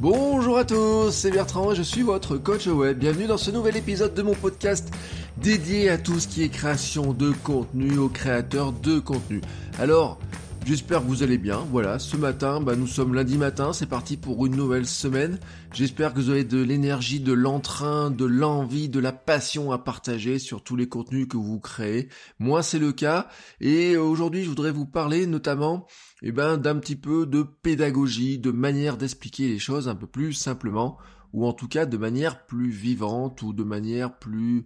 Bonjour à tous, c'est Bertrand et je suis votre coach web. Bienvenue dans ce nouvel épisode de mon podcast dédié à tout ce qui est création de contenu, aux créateurs de contenu. Alors, J'espère que vous allez bien. Voilà, ce matin, bah, nous sommes lundi matin, c'est parti pour une nouvelle semaine. J'espère que vous avez de l'énergie, de l'entrain, de l'envie, de la passion à partager sur tous les contenus que vous créez. Moi, c'est le cas. Et aujourd'hui, je voudrais vous parler notamment eh ben, d'un petit peu de pédagogie, de manière d'expliquer les choses un peu plus simplement, ou en tout cas de manière plus vivante, ou de manière plus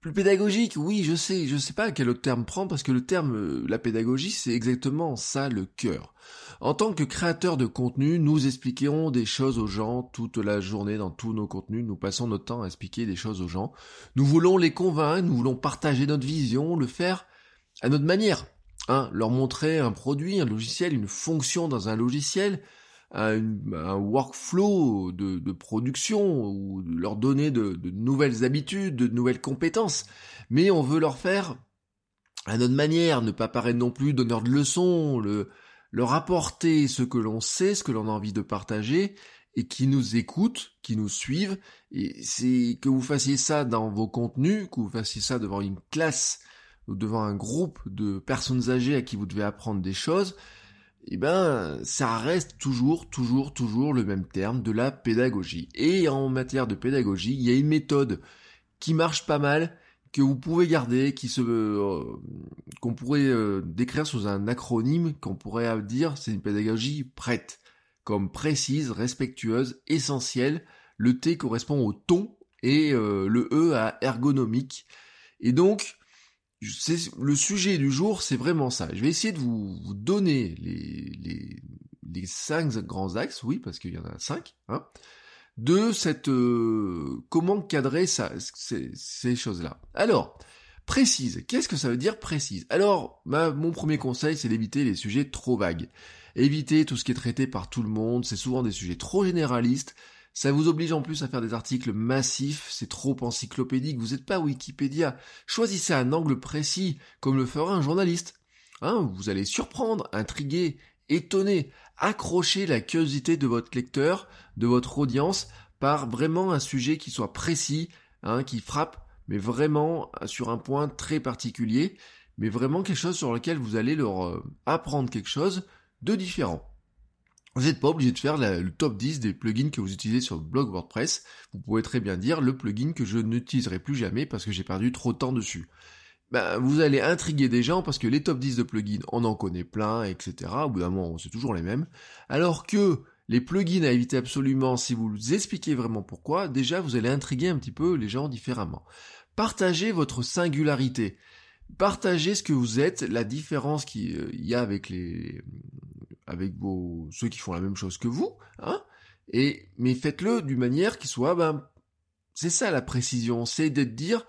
plus pédagogique, oui, je sais, je sais pas quel autre terme prendre parce que le terme euh, la pédagogie, c'est exactement ça le cœur. En tant que créateur de contenu, nous expliquons des choses aux gens toute la journée dans tous nos contenus, nous passons notre temps à expliquer des choses aux gens. Nous voulons les convaincre, nous voulons partager notre vision, le faire à notre manière. Hein, leur montrer un produit, un logiciel, une fonction dans un logiciel, un, workflow de, production ou leur donner de, nouvelles habitudes, de nouvelles compétences, mais on veut leur faire à notre manière, ne pas paraître non plus donneur de leçons, le, leur apporter ce que l'on sait, ce que l'on a envie de partager, et qui nous écoutent, qui nous suivent, et c'est que vous fassiez ça dans vos contenus, que vous fassiez ça devant une classe ou devant un groupe de personnes âgées à qui vous devez apprendre des choses, eh ben, ça reste toujours, toujours, toujours le même terme de la pédagogie. Et en matière de pédagogie, il y a une méthode qui marche pas mal, que vous pouvez garder, qui se, euh, qu'on pourrait euh, décrire sous un acronyme, qu'on pourrait dire, c'est une pédagogie prête, comme précise, respectueuse, essentielle. Le T correspond au ton et euh, le E à ergonomique. Et donc, le sujet du jour, c'est vraiment ça. Je vais essayer de vous, donner les, cinq grands axes, oui, parce qu'il y en a cinq, hein, de cette euh, comment cadrer ces choses-là. Alors, précise. Qu'est-ce que ça veut dire précise? Alors, mon premier conseil, c'est d'éviter les sujets trop vagues. Éviter tout ce qui est traité par tout le monde. C'est souvent des sujets trop généralistes. Ça vous oblige en plus à faire des articles massifs, c'est trop encyclopédique, vous n'êtes pas Wikipédia. Choisissez un angle précis, comme le fera un journaliste. Hein, vous allez surprendre, intriguer, étonner, accrocher la curiosité de votre lecteur, de votre audience, par vraiment un sujet qui soit précis, hein, qui frappe, mais vraiment sur un point très particulier, mais vraiment quelque chose sur lequel vous allez leur euh, apprendre quelque chose de différent. Vous n'êtes pas obligé de faire le top 10 des plugins que vous utilisez sur le blog WordPress. Vous pouvez très bien dire le plugin que je n'utiliserai plus jamais parce que j'ai perdu trop de temps dessus. Ben, vous allez intriguer des gens parce que les top 10 de plugins, on en connaît plein, etc. Au bout d'un moment, c'est toujours les mêmes. Alors que les plugins à éviter absolument, si vous expliquez vraiment pourquoi, déjà vous allez intriguer un petit peu les gens différemment. Partagez votre singularité. Partagez ce que vous êtes, la différence qu'il y a avec les, avec vos ceux qui font la même chose que vous, hein, et mais faites-le d'une manière qui soit, ben, c'est ça la précision, c'est de dire,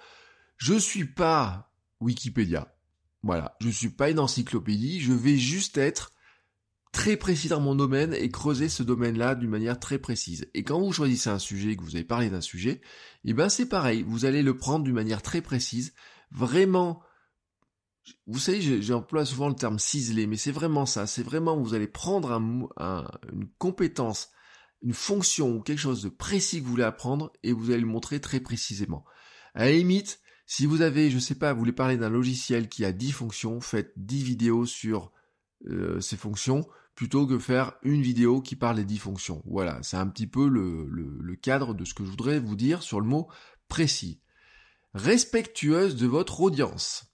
je suis pas Wikipédia, voilà, je suis pas une encyclopédie, je vais juste être très précis dans mon domaine et creuser ce domaine-là d'une manière très précise. Et quand vous choisissez un sujet, que vous avez parlé d'un sujet, et eh ben c'est pareil, vous allez le prendre d'une manière très précise, vraiment vous savez, j'emploie souvent le terme ciselé, mais c'est vraiment ça. C'est vraiment, vous allez prendre une compétence, une fonction ou quelque chose de précis que vous voulez apprendre et vous allez le montrer très précisément. À la limite, si vous avez, je sais pas, vous voulez parler d'un logiciel qui a 10 fonctions, faites 10 vidéos sur euh, ces fonctions plutôt que faire une vidéo qui parle des 10 fonctions. Voilà, c'est un petit peu le cadre de ce que je voudrais vous dire sur le mot précis. Respectueuse de votre audience.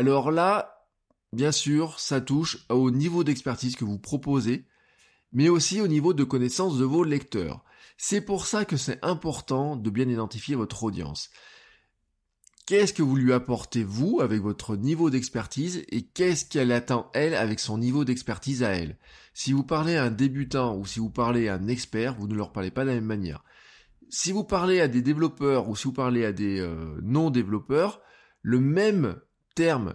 Alors là, bien sûr, ça touche au niveau d'expertise que vous proposez, mais aussi au niveau de connaissance de vos lecteurs. C'est pour ça que c'est important de bien identifier votre audience. Qu'est-ce que vous lui apportez vous avec votre niveau d'expertise et qu'est-ce qu'elle attend elle avec son niveau d'expertise à elle? Si vous parlez à un débutant ou si vous parlez à un expert, vous ne leur parlez pas de la même manière. Si vous parlez à des développeurs ou si vous parlez à des euh, non-développeurs, le même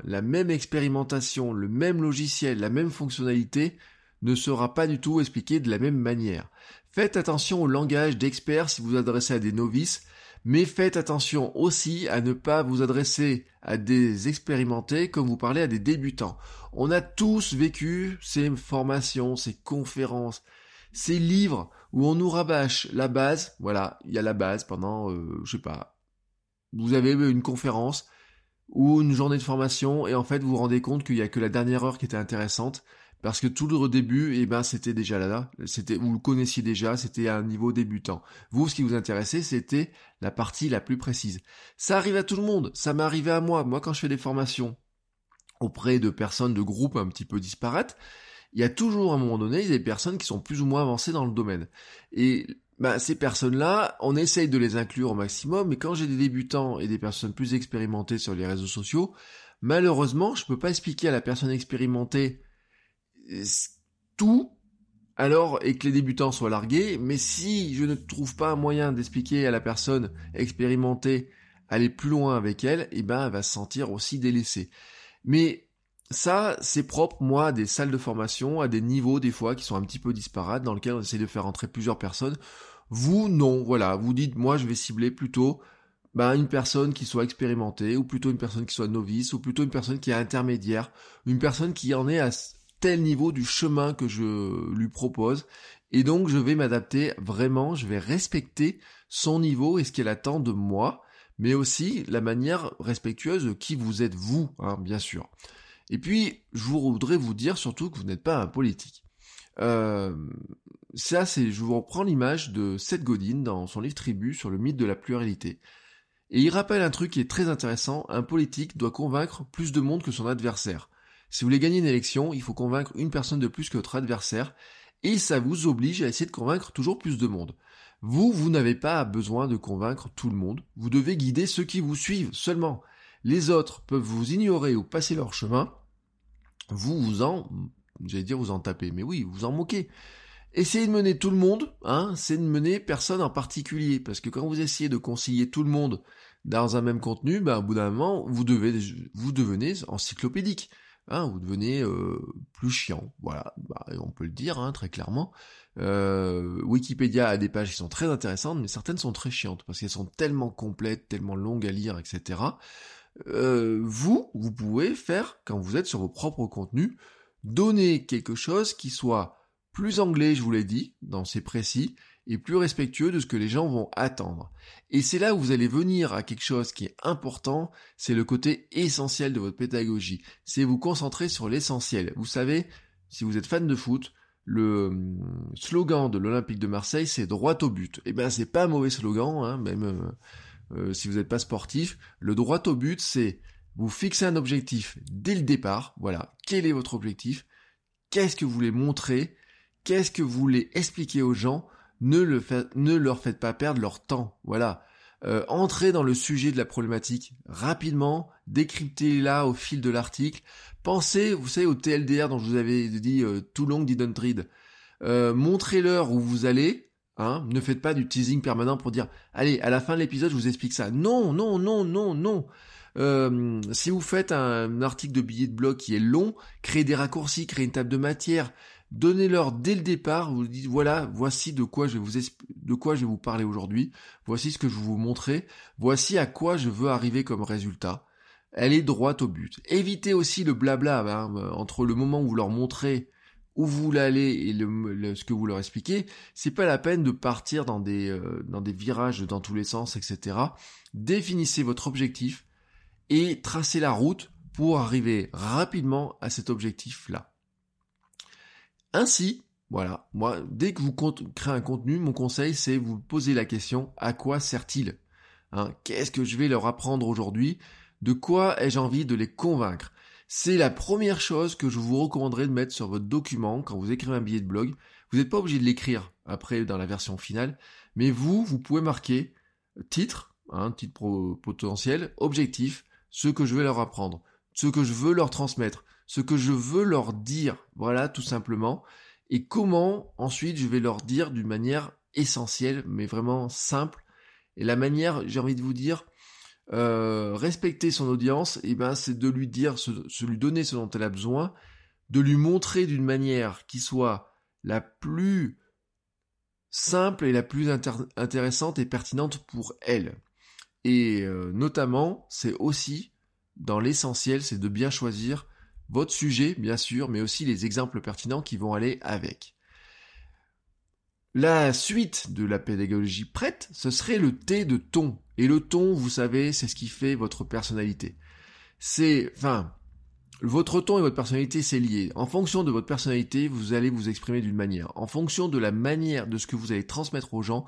la même expérimentation, le même logiciel, la même fonctionnalité ne sera pas du tout expliqué de la même manière. Faites attention au langage d'experts si vous vous adressez à des novices, mais faites attention aussi à ne pas vous adresser à des expérimentés comme vous parlez à des débutants. On a tous vécu ces formations, ces conférences, ces livres où on nous rabâche la base, voilà, il y a la base pendant, euh, je sais pas, vous avez une conférence ou une journée de formation et en fait vous vous rendez compte qu'il y a que la dernière heure qui était intéressante parce que tout le début, eh ben, c'était déjà là, c'était, vous le connaissiez déjà, c'était à un niveau débutant. Vous, ce qui vous intéressait, c'était la partie la plus précise. Ça arrive à tout le monde, ça m'est arrivé à moi. Moi, quand je fais des formations auprès de personnes de groupes un petit peu disparates, il y a toujours à un moment donné des personnes qui sont plus ou moins avancées dans le domaine. Et bah, ces personnes-là, on essaye de les inclure au maximum, mais quand j'ai des débutants et des personnes plus expérimentées sur les réseaux sociaux, malheureusement, je peux pas expliquer à la personne expérimentée tout alors et que les débutants soient largués, mais si je ne trouve pas un moyen d'expliquer à la personne expérimentée aller plus loin avec elle, eh ben elle va se sentir aussi délaissée. Mais ça, c'est propre, moi, à des salles de formation, à des niveaux, des fois, qui sont un petit peu disparates, dans lesquels on essaie de faire entrer plusieurs personnes. Vous, non, voilà, vous dites, moi, je vais cibler plutôt ben, une personne qui soit expérimentée, ou plutôt une personne qui soit novice, ou plutôt une personne qui est intermédiaire, une personne qui en est à tel niveau du chemin que je lui propose. Et donc je vais m'adapter vraiment, je vais respecter son niveau et ce qu'elle attend de moi, mais aussi la manière respectueuse de qui vous êtes vous, hein, bien sûr. Et puis, je voudrais vous dire surtout que vous n'êtes pas un politique. Euh, ça, c'est, je vous reprends l'image de Seth Godin dans son livre Tribu sur le mythe de la pluralité. Et il rappelle un truc qui est très intéressant, un politique doit convaincre plus de monde que son adversaire. Si vous voulez gagner une élection, il faut convaincre une personne de plus que votre adversaire, et ça vous oblige à essayer de convaincre toujours plus de monde. Vous, vous n'avez pas besoin de convaincre tout le monde, vous devez guider ceux qui vous suivent seulement. Les autres peuvent vous ignorer ou passer leur chemin, vous vous en, j'allais dire vous en tapez, mais oui, vous en moquez. Essayez de mener tout le monde, hein, c'est de mener personne en particulier, parce que quand vous essayez de concilier tout le monde dans un même contenu, ben, au bout d'un moment, vous devez, vous devenez encyclopédique. Hein, vous devenez euh, plus chiant. Voilà, bah, on peut le dire hein, très clairement. Euh, Wikipédia a des pages qui sont très intéressantes, mais certaines sont très chiantes parce qu'elles sont tellement complètes, tellement longues à lire, etc. Euh, vous, vous pouvez faire, quand vous êtes sur vos propres contenus, donner quelque chose qui soit plus anglais, je vous l'ai dit, dans ces précis, et plus respectueux de ce que les gens vont attendre. Et c'est là où vous allez venir à quelque chose qui est important, c'est le côté essentiel de votre pédagogie. C'est vous concentrer sur l'essentiel. Vous savez, si vous êtes fan de foot, le hum, slogan de l'Olympique de Marseille, c'est droit au but. Eh ben, c'est pas un mauvais slogan, hein, même euh, si vous n'êtes pas sportif. Le droit au but, c'est vous fixer un objectif dès le départ. Voilà, quel est votre objectif? Qu'est-ce que vous voulez montrer? Qu'est-ce que vous voulez expliquer aux gens? Ne, le ne leur faites pas perdre leur temps. Voilà. Euh, entrez dans le sujet de la problématique rapidement, décryptez-la au fil de l'article. Pensez, vous savez, au TLDR dont je vous avais dit euh, too long didn't read. Euh, montrez-leur où vous allez. Hein, ne faites pas du teasing permanent pour dire allez à la fin de l'épisode je vous explique ça. Non non non non non. Euh, si vous faites un article de billet de blog qui est long, créez des raccourcis, créez une table de matière, Donnez-leur dès le départ, vous dites voilà, voici de quoi je vais vous de quoi je vais vous parler aujourd'hui, voici ce que je vais vous montrer, voici à quoi je veux arriver comme résultat. Elle est droite au but. Évitez aussi le blabla hein, entre le moment où vous leur montrez où vous voulez aller et le, ce que vous leur expliquez, c'est pas la peine de partir dans des, euh, dans des virages dans tous les sens, etc. Définissez votre objectif et tracez la route pour arriver rapidement à cet objectif-là. Ainsi, voilà, moi, dès que vous créez un contenu, mon conseil, c'est vous poser la question, à quoi sert-il? Hein, Qu'est-ce que je vais leur apprendre aujourd'hui? De quoi ai-je envie de les convaincre? C'est la première chose que je vous recommanderais de mettre sur votre document quand vous écrivez un billet de blog. Vous n'êtes pas obligé de l'écrire après dans la version finale, mais vous, vous pouvez marquer titre, hein, titre potentiel, objectif, ce que je vais leur apprendre, ce que je veux leur transmettre, ce que je veux leur dire, voilà tout simplement, et comment ensuite je vais leur dire d'une manière essentielle, mais vraiment simple. Et la manière, j'ai envie de vous dire, euh, respecter son audience, et eh ben c'est de lui dire, se, lui donner ce dont elle a besoin, de lui montrer d'une manière qui soit la plus simple et la plus intéressante et pertinente pour elle. Et euh, notamment, c'est aussi dans l'essentiel, c'est de bien choisir votre sujet, bien sûr, mais aussi les exemples pertinents qui vont aller avec. La suite de la pédagogie prête, ce serait le T de ton. Et le ton, vous savez, c'est ce qui fait votre personnalité. C'est, enfin, votre ton et votre personnalité, c'est lié. En fonction de votre personnalité, vous allez vous exprimer d'une manière. En fonction de la manière de ce que vous allez transmettre aux gens,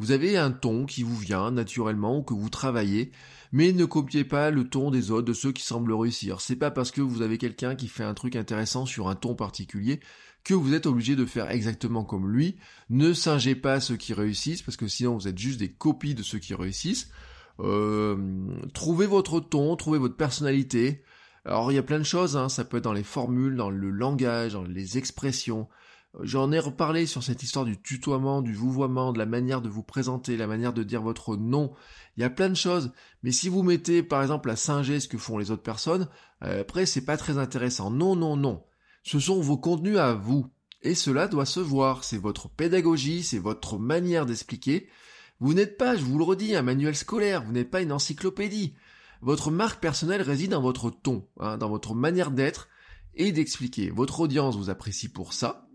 vous avez un ton qui vous vient naturellement ou que vous travaillez, mais ne copiez pas le ton des autres, de ceux qui semblent réussir. C'est pas parce que vous avez quelqu'un qui fait un truc intéressant sur un ton particulier que vous êtes obligé de faire exactement comme lui. Ne singez pas ceux qui réussissent, parce que sinon vous êtes juste des copies de ceux qui réussissent. Euh, trouvez votre ton, trouvez votre personnalité. Alors il y a plein de choses, hein. ça peut être dans les formules, dans le langage, dans les expressions. J'en ai reparlé sur cette histoire du tutoiement, du vouvoiement, de la manière de vous présenter, la manière de dire votre nom. Il y a plein de choses. Mais si vous mettez par exemple à singer ce que font les autres personnes, euh, après c'est pas très intéressant. Non, non, non. Ce sont vos contenus à vous. Et cela doit se voir. C'est votre pédagogie, c'est votre manière d'expliquer. Vous n'êtes pas, je vous le redis, un manuel scolaire, vous n'êtes pas une encyclopédie. Votre marque personnelle réside dans votre ton, hein, dans votre manière d'être et d'expliquer. Votre audience vous apprécie pour ça.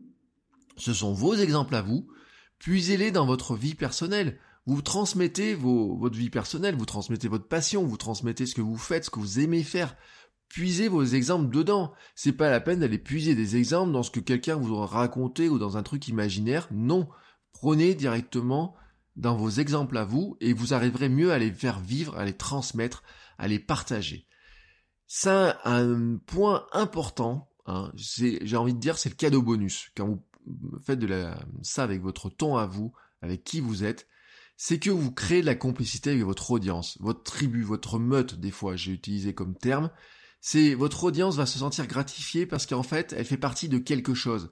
Ce sont vos exemples à vous. Puisez-les dans votre vie personnelle. Vous transmettez votre vie personnelle, vous transmettez votre passion, vous transmettez ce que vous faites, ce que vous aimez faire puisez vos exemples dedans. C'est pas la peine d'aller puiser des exemples dans ce que quelqu'un vous aura raconté ou dans un truc imaginaire. Non. Prenez directement dans vos exemples à vous et vous arriverez mieux à les faire vivre, à les transmettre, à les partager. Ça, un point important, hein, j'ai envie de dire, c'est le cadeau bonus. Faites de la, ça avec votre ton à vous, avec qui vous êtes, c'est que vous créez de la complicité avec votre audience, votre tribu, votre meute, des fois j'ai utilisé comme terme, c'est votre audience va se sentir gratifiée parce qu'en fait, elle fait partie de quelque chose.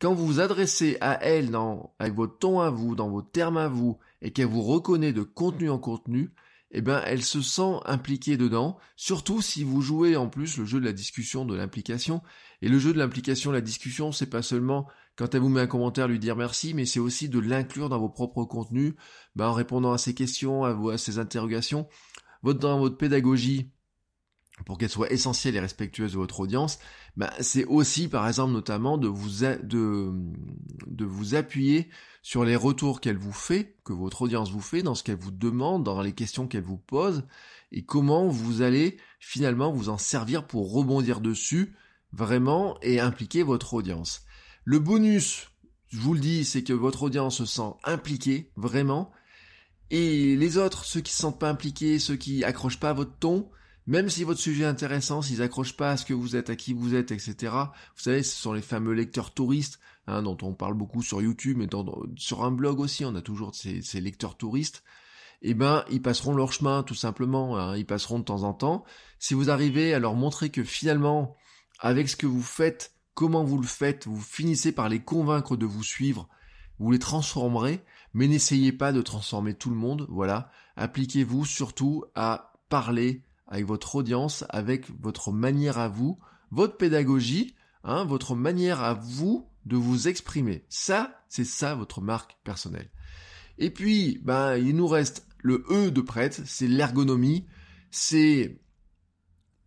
Quand vous vous adressez à elle dans, avec votre ton à vous, dans vos termes à vous, et qu'elle vous reconnaît de contenu en contenu, eh ben, elle se sent impliquée dedans, surtout si vous jouez en plus le jeu de la discussion, de l'implication. Et le jeu de l'implication, la discussion, c'est pas seulement quand elle vous met un commentaire lui dire merci, mais c'est aussi de l'inclure dans vos propres contenus, ben, en répondant à ses questions, à, ses interrogations. Votre, dans votre pédagogie, pour qu'elle soit essentielle et respectueuse de votre audience, bah, c'est aussi par exemple notamment de vous appuyer sur les retours qu'elle vous fait, que votre audience vous fait, dans ce qu'elle vous demande, dans les questions qu'elle vous pose, et comment vous allez finalement vous en servir pour rebondir dessus vraiment et impliquer votre audience. Le bonus, je vous le dis, c'est que votre audience se sent impliquée vraiment, et les autres, ceux qui se sentent pas impliqués, ceux qui accrochent pas à votre ton, même si votre sujet est intéressant, s'ils accrochent pas à ce que vous êtes, à qui vous êtes, etc. Vous savez, ce sont les fameux lecteurs touristes, hein, dont on parle beaucoup sur YouTube, mais sur un blog aussi, on a toujours ces, lecteurs touristes. Eh ben, ils passeront leur chemin, tout simplement. Hein, ils passeront de temps en temps. Si vous arrivez à leur montrer que finalement, avec ce que vous faites, comment vous le faites, vous finissez par les convaincre de vous suivre, vous les transformerez, mais n'essayez pas de transformer tout le monde, voilà. Appliquez-vous surtout à parler avec votre audience, avec votre manière à vous, votre pédagogie, hein, votre manière à vous de vous exprimer. Ça, c'est ça votre marque personnelle. Et puis, ben, il nous reste le E de prête, c'est l'ergonomie, c'est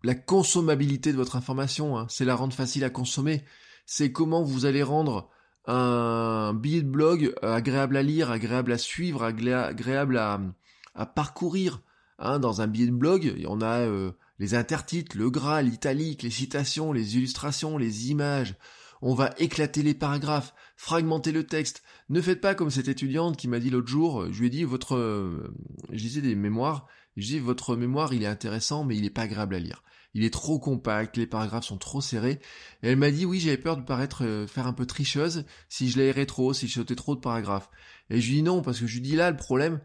la consommabilité de votre information, hein. c'est la rendre facile à consommer, c'est comment vous allez rendre un billet de blog agréable à lire, agréable à suivre, agréable à, parcourir, Hein, dans un billet de blog, on a euh, les intertitres, le gras, l'italique, les citations, les illustrations, les images. On va éclater les paragraphes, fragmenter le texte. Ne faites pas comme cette étudiante qui m'a dit l'autre jour, je lui ai dit votre euh, je des mémoires, je dis votre mémoire il est intéressant mais il est pas agréable à lire. Il est trop compact, les paragraphes sont trop serrés. Et elle m'a dit oui j'avais peur de paraître euh, faire un peu tricheuse si je l'aérais trop, si je sautais trop de paragraphes. Et je lui dis non parce que je lui dis là le problème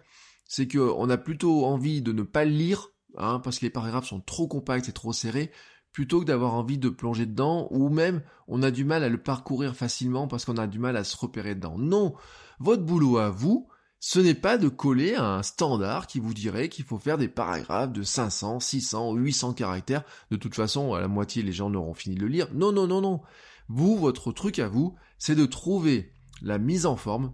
c'est qu'on a plutôt envie de ne pas le lire, hein, parce que les paragraphes sont trop compacts et trop serrés, plutôt que d'avoir envie de plonger dedans, ou même on a du mal à le parcourir facilement parce qu'on a du mal à se repérer dedans. Non, votre boulot à vous, ce n'est pas de coller à un standard qui vous dirait qu'il faut faire des paragraphes de 500, 600, 800 caractères. De toute façon, à la moitié, les gens n'auront fini de le lire. Non, non, non, non. Vous, votre truc à vous, c'est de trouver la mise en forme,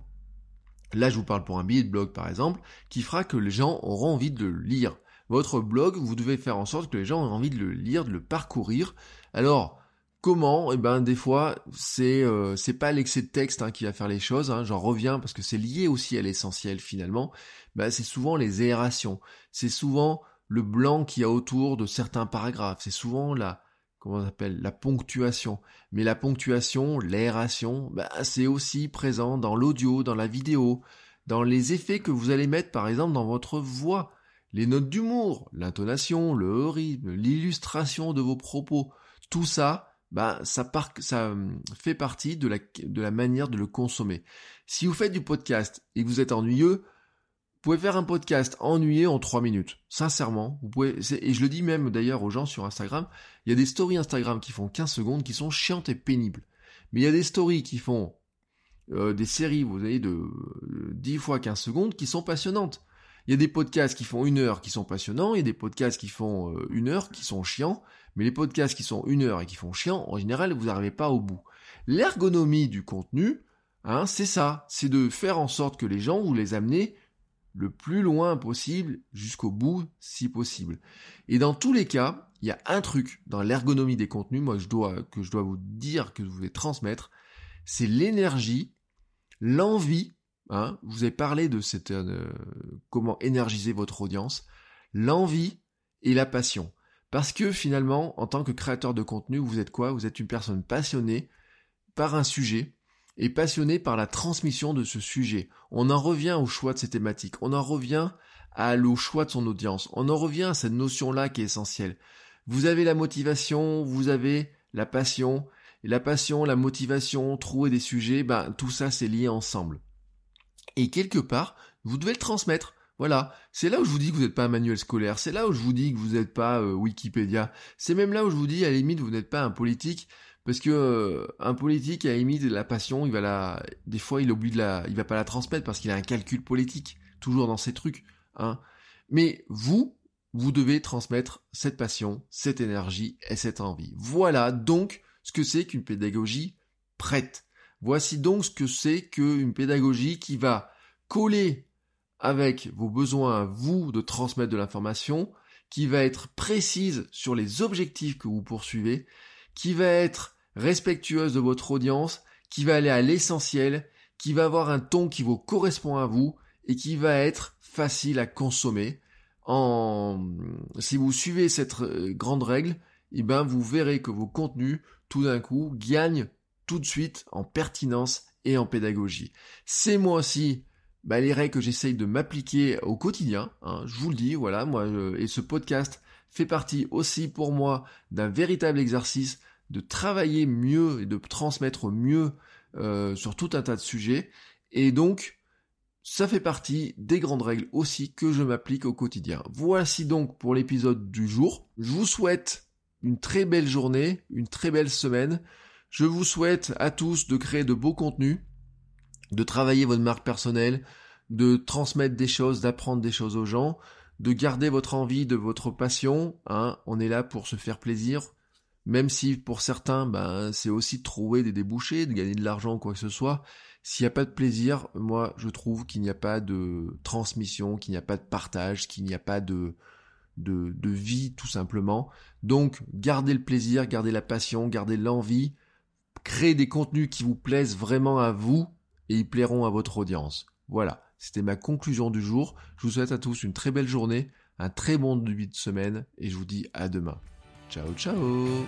Là, je vous parle pour un billet de blog, par exemple, qui fera que les gens auront envie de le lire. Votre blog, vous devez faire en sorte que les gens aient envie de le lire, de le parcourir. Alors, Comment Eh ben des fois c'est euh, c'est pas l'excès de texte hein, qui va faire les choses. Hein. J'en reviens parce que c'est lié aussi à l'essentiel finalement. Ben, c'est souvent les aérations. C'est souvent le blanc qu'il y a autour de certains paragraphes. C'est souvent la comment on appelle la ponctuation. Mais la ponctuation, l'aération, ben, c'est aussi présent dans l'audio, dans la vidéo, dans les effets que vous allez mettre par exemple dans votre voix, les notes d'humour, l'intonation, le rythme, l'illustration de vos propos. Tout ça, bah, ça, ça hum, fait partie de la, de la manière de le consommer. Si vous faites du podcast et que vous êtes ennuyeux, vous pouvez faire un podcast ennuyé en 3 minutes. Sincèrement, vous pouvez, et je le dis même d'ailleurs aux gens sur Instagram, il y a des stories Instagram qui font 15 secondes qui sont chiantes et pénibles. Mais il y a des stories qui font euh, des séries, vous avez de 10 fois 15 secondes qui sont passionnantes. Il y a des podcasts qui font une heure qui sont passionnants, il y a des podcasts qui font euh, une heure qui sont chiants, mais les podcasts qui sont une heure et qui font chiant, en général, vous n'arrivez pas au bout. L'ergonomie du contenu, hein, c'est ça, c'est de faire en sorte que les gens, vous les amenez le plus loin possible, jusqu'au bout, si possible. Et dans tous les cas, il y a un truc dans l'ergonomie des contenus, moi je dois, que je dois vous dire, que vous voulez transmettre, c'est l'énergie, l'envie, hein, vous avez parlé de cette, euh, comment énergiser votre audience, l'envie et la passion. Parce que finalement, en tant que créateur de contenu, vous êtes quoi? Vous êtes une personne passionnée par un sujet et passionnée par la transmission de ce sujet. On en revient au choix de ces thématiques, on en revient à, au choix de son audience, on en revient à cette notion-là qui est essentielle. Vous avez la motivation, vous avez la passion, et la passion, la motivation, trouver des sujets, ben, tout ça c'est lié ensemble. Et quelque part, vous devez le transmettre. Voilà, c'est là où je vous dis que vous n'êtes pas un manuel scolaire, c'est là où je vous dis que vous n'êtes pas euh, Wikipédia, c'est même là où je vous dis à la limite vous n'êtes pas un politique, parce que euh, un politique à la limite la passion, il va la, des fois il oublie de la, il va pas la transmettre parce qu'il a un calcul politique, toujours dans ces trucs, hein. Mais vous, vous devez transmettre cette passion, cette énergie et cette envie. Voilà donc ce que c'est qu'une pédagogie prête. Voici donc ce que c'est qu'une pédagogie qui va coller avec vos besoins à vous de transmettre de l'information, qui va être précise sur les objectifs que vous poursuivez, qui va être respectueuse de votre audience, qui va aller à l'essentiel, qui va avoir un ton qui vous correspond à vous et qui va être facile à consommer. En... Si vous suivez cette euh, grande règle, eh ben vous verrez que vos contenus, tout d'un coup, gagnent tout de suite en pertinence et en pédagogie. C'est moi aussi bah, les règles que j'essaye de m'appliquer au quotidien. Hein, je vous le dis, voilà, moi, et ce podcast fait partie aussi pour moi d'un véritable exercice de travailler mieux et de transmettre mieux euh, sur tout un tas de sujets. Et donc, ça fait partie des grandes règles aussi que je m'applique au quotidien. Voici donc pour l'épisode du jour. Je vous souhaite une très belle journée, une très belle semaine. Je vous souhaite à tous de créer de beaux contenus de travailler votre marque personnelle, de transmettre des choses, d'apprendre des choses aux gens, de garder votre envie, de votre passion. Hein. On est là pour se faire plaisir, même si pour certains, ben, c'est aussi de trouver des débouchés, de gagner de l'argent, quoi que ce soit. S'il n'y a pas de plaisir, moi, je trouve qu'il n'y a pas de transmission, qu'il n'y a pas de partage, qu'il n'y a pas de, de, de vie, tout simplement. Donc, gardez le plaisir, gardez la passion, gardez l'envie, créez des contenus qui vous plaisent vraiment à vous, et ils plairont à votre audience. Voilà, c'était ma conclusion du jour. Je vous souhaite à tous une très belle journée, un très bon début de semaine et je vous dis à demain. Ciao ciao